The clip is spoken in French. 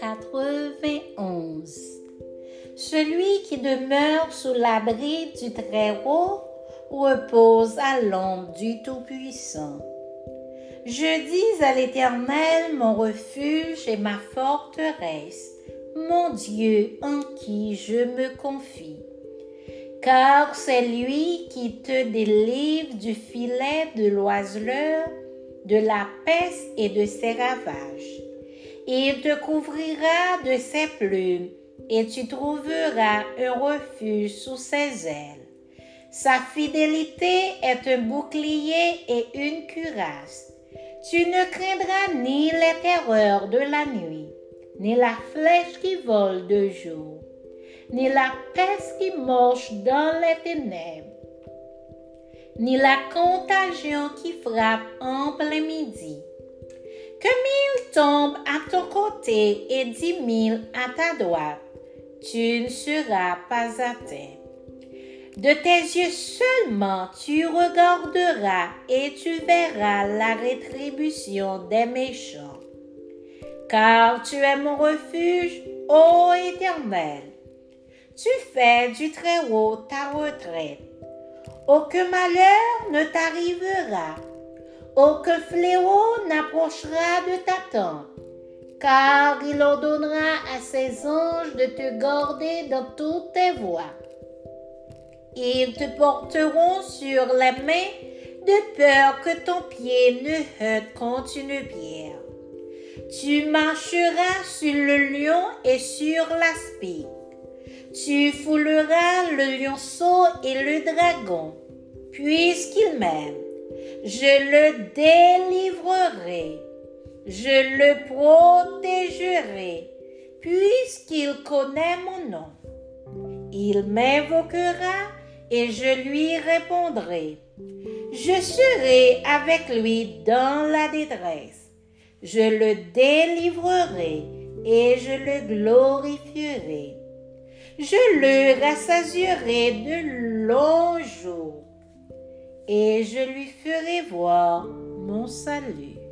91. Celui qui demeure sous l'abri du Très-Haut repose à l'ombre du Tout-Puissant. Je dis à l'Éternel mon refuge et ma forteresse, mon Dieu en qui je me confie. Car c'est lui qui te délivre du filet de l'oiseleur, de la peste et de ses ravages. Il te couvrira de ses plumes et tu trouveras un refuge sous ses ailes. Sa fidélité est un bouclier et une cuirasse. Tu ne craindras ni les terreurs de la nuit, ni la flèche qui vole de jour, ni la peste qui marche dans les ténèbres, ni la contagion qui frappe en plein midi. Que mille tombent et dix mille à ta droite, tu ne seras pas atteint. De tes yeux seulement tu regarderas et tu verras la rétribution des méchants. Car tu es mon refuge, ô Éternel. Tu fais du Très-Haut ta retraite. Aucun malheur ne t'arrivera, aucun fléau n'approchera de ta tente, car il ordonnera à ses anges de te garder dans toutes tes voies. Ils te porteront sur les mains de peur que ton pied ne heurte contre une pierre. Tu marcheras sur le lion et sur l'aspic. Tu fouleras le lionceau et le dragon, puisqu'il m'aime. Je le délivrerai, je le protégerai, puisqu'il connaît mon nom. Il m'invoquera et je lui répondrai. Je serai avec lui dans la détresse. Je le délivrerai et je le glorifierai. Je le rassasierai de longs jours et je lui ferai voir mon salut.